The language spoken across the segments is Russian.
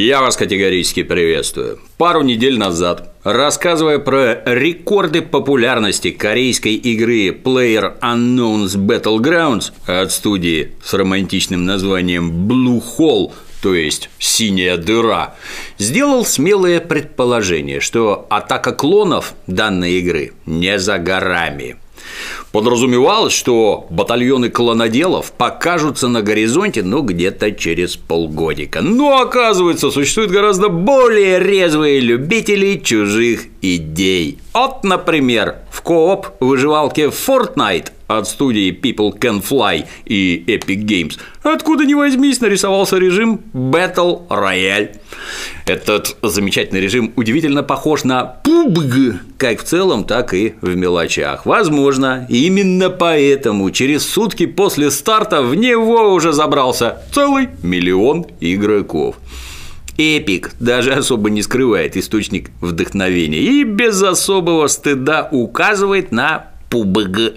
Я вас категорически приветствую. Пару недель назад, рассказывая про рекорды популярности корейской игры Player Unknown's Battlegrounds от студии с романтичным названием Blue Hole, то есть «синяя дыра», сделал смелое предположение, что атака клонов данной игры не за горами – Подразумевалось, что батальоны клоноделов покажутся на горизонте, ну, где-то через полгодика. Но, оказывается, существуют гораздо более резвые любители чужих идей. Вот, например, в кооп выживалке Fortnite от студии People Can Fly и Epic Games, откуда ни возьмись, нарисовался режим Battle Royale. Этот замечательный режим удивительно похож на PUBG, как в целом, так и в мелочах. Возможно, именно поэтому через сутки после старта в него уже забрался целый миллион игроков. Эпик даже особо не скрывает источник вдохновения и без особого стыда указывает на ПУБГ.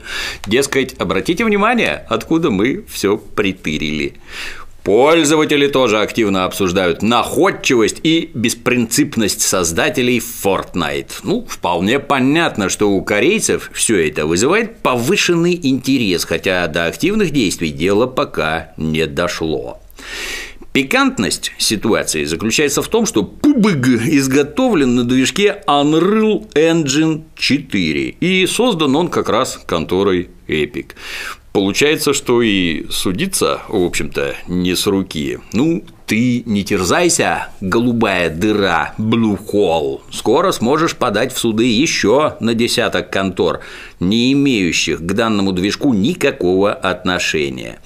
Дескать, обратите внимание, откуда мы все притырили. Пользователи тоже активно обсуждают находчивость и беспринципность создателей Fortnite. Ну, вполне понятно, что у корейцев все это вызывает повышенный интерес, хотя до активных действий дело пока не дошло. Пикантность ситуации заключается в том, что PUBG изготовлен на движке Unreal Engine 4 и создан он как раз конторой Epic. Получается, что и судиться, в общем-то, не с руки. Ну, ты не терзайся, голубая дыра, Hole. Скоро сможешь подать в суды еще на десяток контор, не имеющих к данному движку никакого отношения.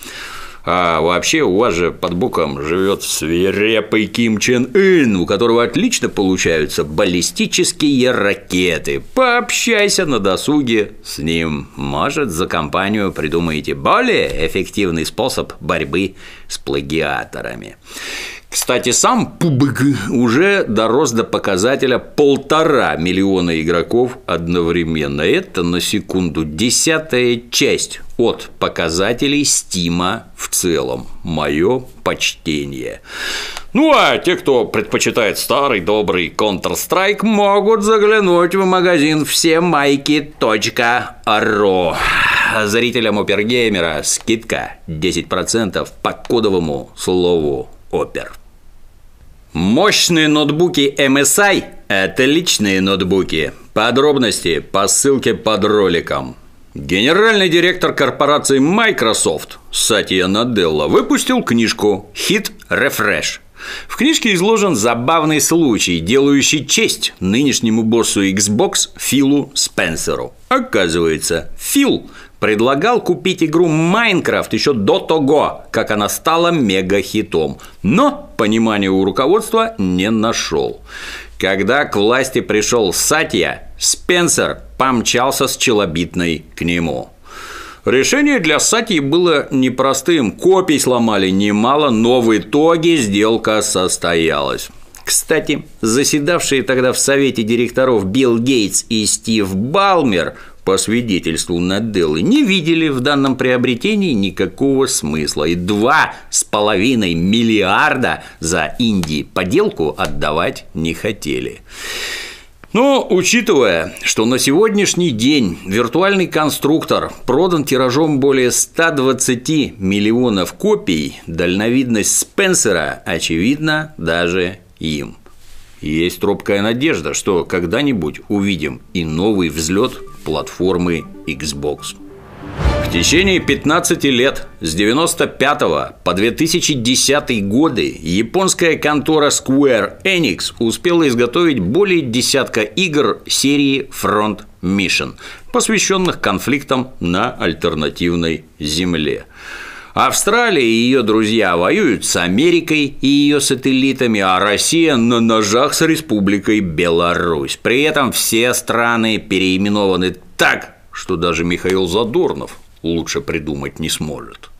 А вообще у вас же под боком живет свирепый Ким Чен Ын, у которого отлично получаются баллистические ракеты. Пообщайся на досуге с ним. Может, за компанию придумаете более эффективный способ борьбы с плагиаторами. Кстати, сам PUBG уже дорос до показателя полтора миллиона игроков одновременно. Это, на секунду, десятая часть от показателей Стима в целом. Мое почтение. Ну а те, кто предпочитает старый добрый Counter-Strike, могут заглянуть в магазин все майки.ру. Зрителям Опергеймера скидка 10% по кодовому слову Опер. Мощные ноутбуки MSI – это личные ноутбуки. Подробности по ссылке под роликом. Генеральный директор корпорации Microsoft Сатья Наделла выпустил книжку «Hit Refresh». В книжке изложен забавный случай, делающий честь нынешнему боссу Xbox Филу Спенсеру. Оказывается, Фил предлагал купить игру Майнкрафт еще до того, как она стала мега-хитом, но понимания у руководства не нашел. Когда к власти пришел Сатья, Спенсер помчался с челобитной к нему. Решение для Сати было непростым. Копий сломали немало, но в итоге сделка состоялась. Кстати, заседавшие тогда в совете директоров Билл Гейтс и Стив Балмер по свидетельству Наделлы, не видели в данном приобретении никакого смысла. И два с половиной миллиарда за инди поделку отдавать не хотели. Но учитывая, что на сегодняшний день виртуальный конструктор продан тиражом более 120 миллионов копий, дальновидность Спенсера очевидна даже им. Есть робкая надежда, что когда-нибудь увидим и новый взлет платформы Xbox. В течение 15 лет с 95 по 2010 годы японская контора Square Enix успела изготовить более десятка игр серии Front Mission, посвященных конфликтам на альтернативной Земле. Австралия и ее друзья воюют с Америкой и ее сателлитами, а Россия на ножах с Республикой Беларусь. При этом все страны переименованы так, что даже Михаил Задорнов лучше придумать не сможет.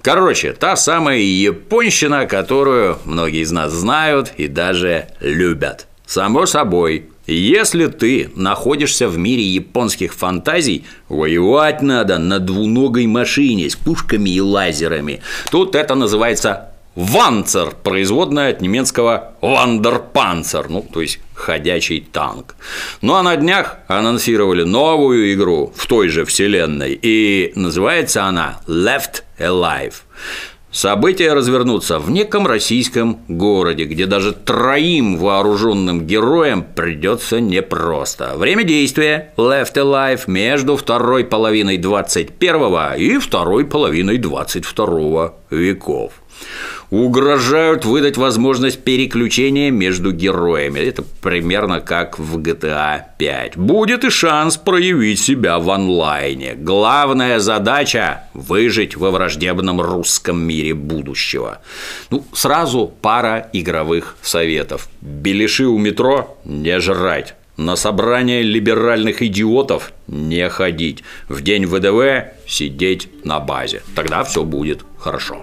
Короче, та самая японщина, которую многие из нас знают и даже любят. Само собой, если ты находишься в мире японских фантазий, воевать надо на двуногой машине с пушками и лазерами. Тут это называется Ванцер, производная от немецкого Вандерпанцер, ну, то есть ходячий танк. Ну а на днях анонсировали новую игру в той же вселенной, и называется она Left Alive. События развернутся в неком российском городе, где даже троим вооруженным героям придется непросто. Время действия Left Alive между второй половиной 21 и второй половиной 22 веков угрожают выдать возможность переключения между героями. Это примерно как в GTA 5. Будет и шанс проявить себя в онлайне. Главная задача – выжить во враждебном русском мире будущего. Ну, сразу пара игровых советов. Беляши у метро не жрать. На собрание либеральных идиотов не ходить. В день ВДВ сидеть на базе. Тогда все будет хорошо.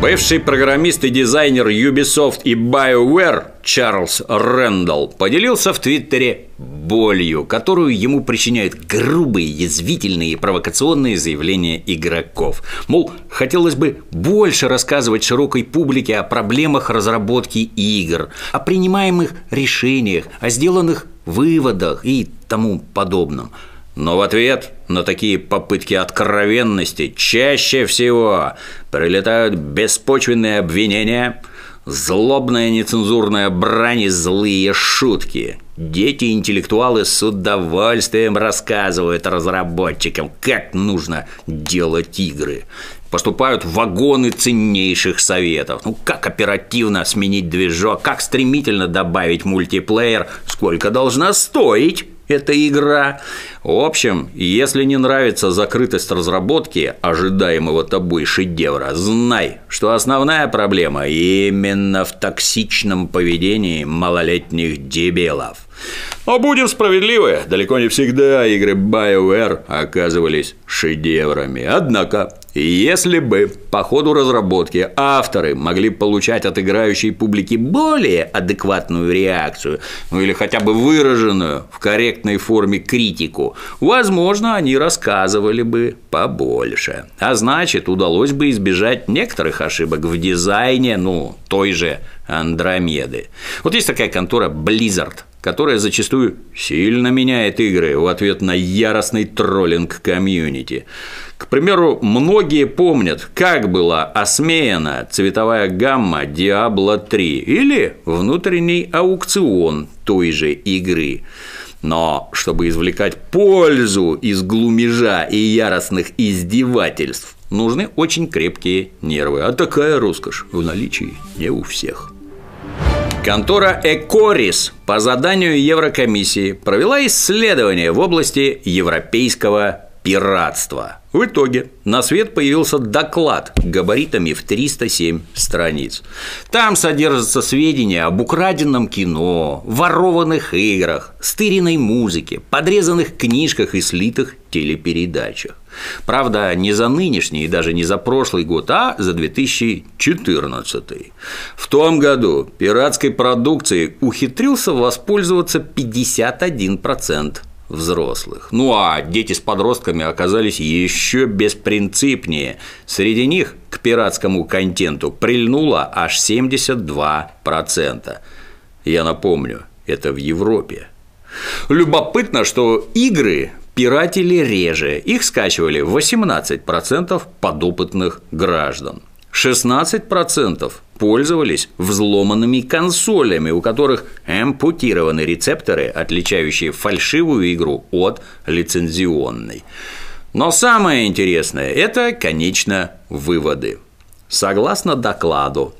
Бывший программист и дизайнер Ubisoft и BioWare Чарльз Рэндалл поделился в Твиттере болью, которую ему причиняют грубые, язвительные и провокационные заявления игроков. Мол, хотелось бы больше рассказывать широкой публике о проблемах разработки игр, о принимаемых решениях, о сделанных выводах и тому подобном – но в ответ на такие попытки откровенности чаще всего прилетают беспочвенные обвинения, злобная нецензурная брань и злые шутки. Дети-интеллектуалы с удовольствием рассказывают разработчикам, как нужно делать игры. Поступают вагоны ценнейших советов. Ну, как оперативно сменить движок, как стремительно добавить мультиплеер, сколько должна стоить эта игра. В общем, если не нравится закрытость разработки ожидаемого тобой шедевра, знай, что основная проблема именно в токсичном поведении малолетних дебилов. Но будем справедливы, далеко не всегда игры BioWare оказывались шедеврами. Однако, если бы по ходу разработки авторы могли получать от играющей публики более адекватную реакцию, ну или хотя бы выраженную в корректной форме критику, возможно, они рассказывали бы побольше. А значит, удалось бы избежать некоторых ошибок в дизайне, ну, той же Андромеды. Вот есть такая контора Blizzard, которая зачастую сильно меняет игры в ответ на яростный троллинг комьюнити. К примеру, многие помнят, как была осмеяна цветовая гамма Diablo 3 или внутренний аукцион той же игры. Но чтобы извлекать пользу из глумежа и яростных издевательств, нужны очень крепкие нервы. А такая роскошь в наличии не у всех. Контора Экорис по заданию Еврокомиссии провела исследование в области европейского пиратства. В итоге на свет появился доклад габаритами в 307 страниц. Там содержатся сведения об украденном кино, ворованных играх, стыренной музыке, подрезанных книжках и слитых телепередачах. Правда, не за нынешний и даже не за прошлый год, а за 2014. В том году пиратской продукцией ухитрился воспользоваться 51% взрослых. Ну а дети с подростками оказались еще беспринципнее. Среди них к пиратскому контенту прильнуло аж 72%. Я напомню, это в Европе. Любопытно, что игры пиратели реже, их скачивали 18% подопытных граждан. 16% пользовались взломанными консолями, у которых ампутированы рецепторы, отличающие фальшивую игру от лицензионной. Но самое интересное – это, конечно, выводы. Согласно докладу,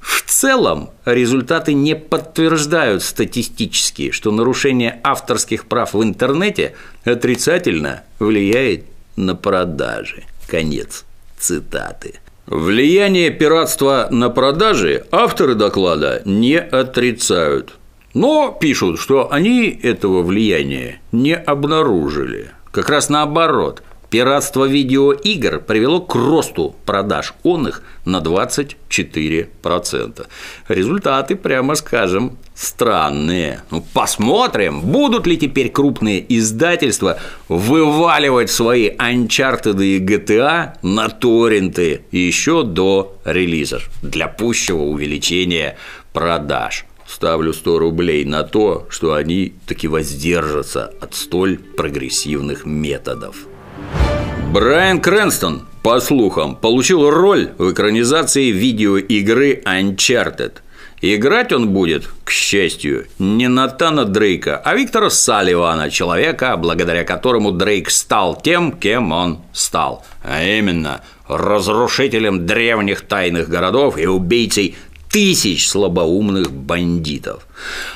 в целом результаты не подтверждают статистически, что нарушение авторских прав в интернете отрицательно влияет на продажи. Конец цитаты. Влияние пиратства на продажи авторы доклада не отрицают, но пишут, что они этого влияния не обнаружили. Как раз наоборот, Пиратство видеоигр привело к росту продаж онных на 24%. Результаты, прямо скажем, странные. Ну, посмотрим, будут ли теперь крупные издательства вываливать свои Uncharted и GTA на торренты еще до релиза для пущего увеличения продаж. Ставлю 100 рублей на то, что они таки воздержатся от столь прогрессивных методов. Брайан Крэнстон, по слухам, получил роль в экранизации видеоигры Uncharted. Играть он будет, к счастью, не Натана Дрейка, а Виктора Салливана, человека, благодаря которому Дрейк стал тем, кем он стал, а именно разрушителем древних тайных городов и убийцей тысяч слабоумных бандитов.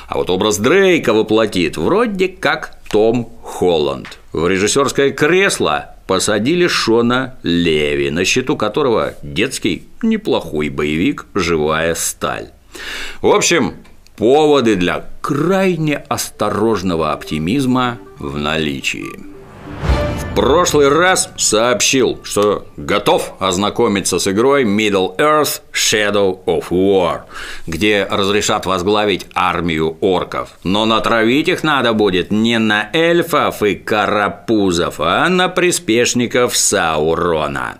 А вот образ Дрейка воплотит вроде как Том Холланд. В режиссерское кресло посадили Шона Леви, на счету которого детский неплохой боевик «Живая сталь». В общем, поводы для крайне осторожного оптимизма в наличии прошлый раз сообщил, что готов ознакомиться с игрой Middle Earth Shadow of War, где разрешат возглавить армию орков. Но натравить их надо будет не на эльфов и карапузов, а на приспешников Саурона.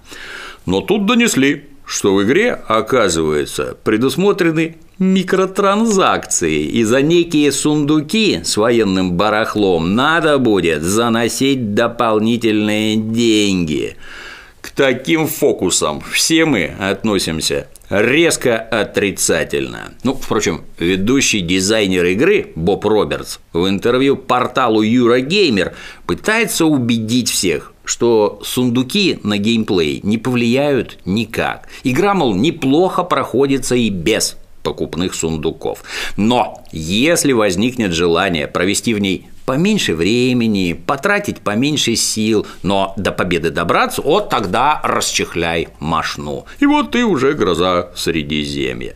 Но тут донесли, что в игре, оказывается, предусмотрены микротранзакции, и за некие сундуки с военным барахлом надо будет заносить дополнительные деньги. К таким фокусам все мы относимся резко отрицательно. Ну, впрочем, ведущий дизайнер игры Боб Робертс в интервью порталу Eurogamer пытается убедить всех, что сундуки на геймплей не повлияют никак. Игра, мол, неплохо проходится и без покупных сундуков. Но если возникнет желание провести в ней поменьше времени, потратить поменьше сил, но до победы добраться, вот тогда расчехляй машну. И вот ты уже гроза Средиземья.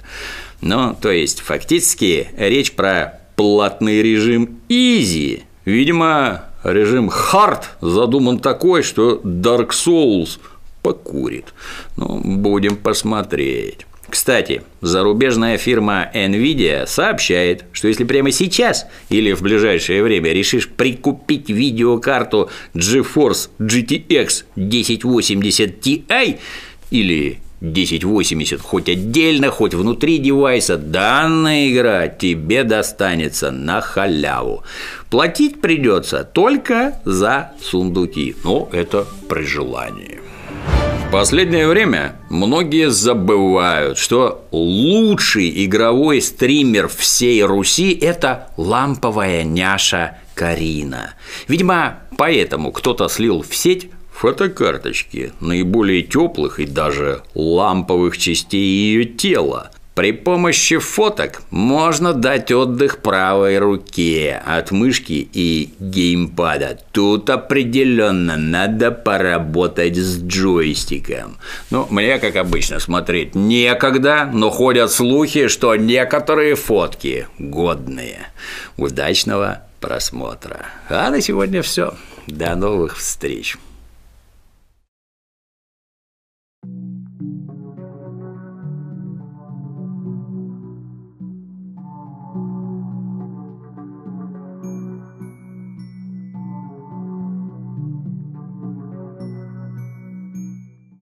Ну, то есть, фактически, речь про платный режим Easy. Видимо, режим Hard задуман такой, что Dark Souls покурит. Ну, будем посмотреть. Кстати, зарубежная фирма Nvidia сообщает, что если прямо сейчас или в ближайшее время решишь прикупить видеокарту GeForce GTX 1080 Ti или 1080 хоть отдельно, хоть внутри девайса, данная игра тебе достанется на халяву. Платить придется только за сундуки, но это при желании последнее время многие забывают, что лучший игровой стример всей Руси – это ламповая няша Карина. Видимо, поэтому кто-то слил в сеть фотокарточки наиболее теплых и даже ламповых частей ее тела, при помощи фоток можно дать отдых правой руке от мышки и геймпада. Тут определенно надо поработать с джойстиком. Ну, мне, как обычно, смотреть некогда, но ходят слухи, что некоторые фотки годные. Удачного просмотра. А на сегодня все. До новых встреч.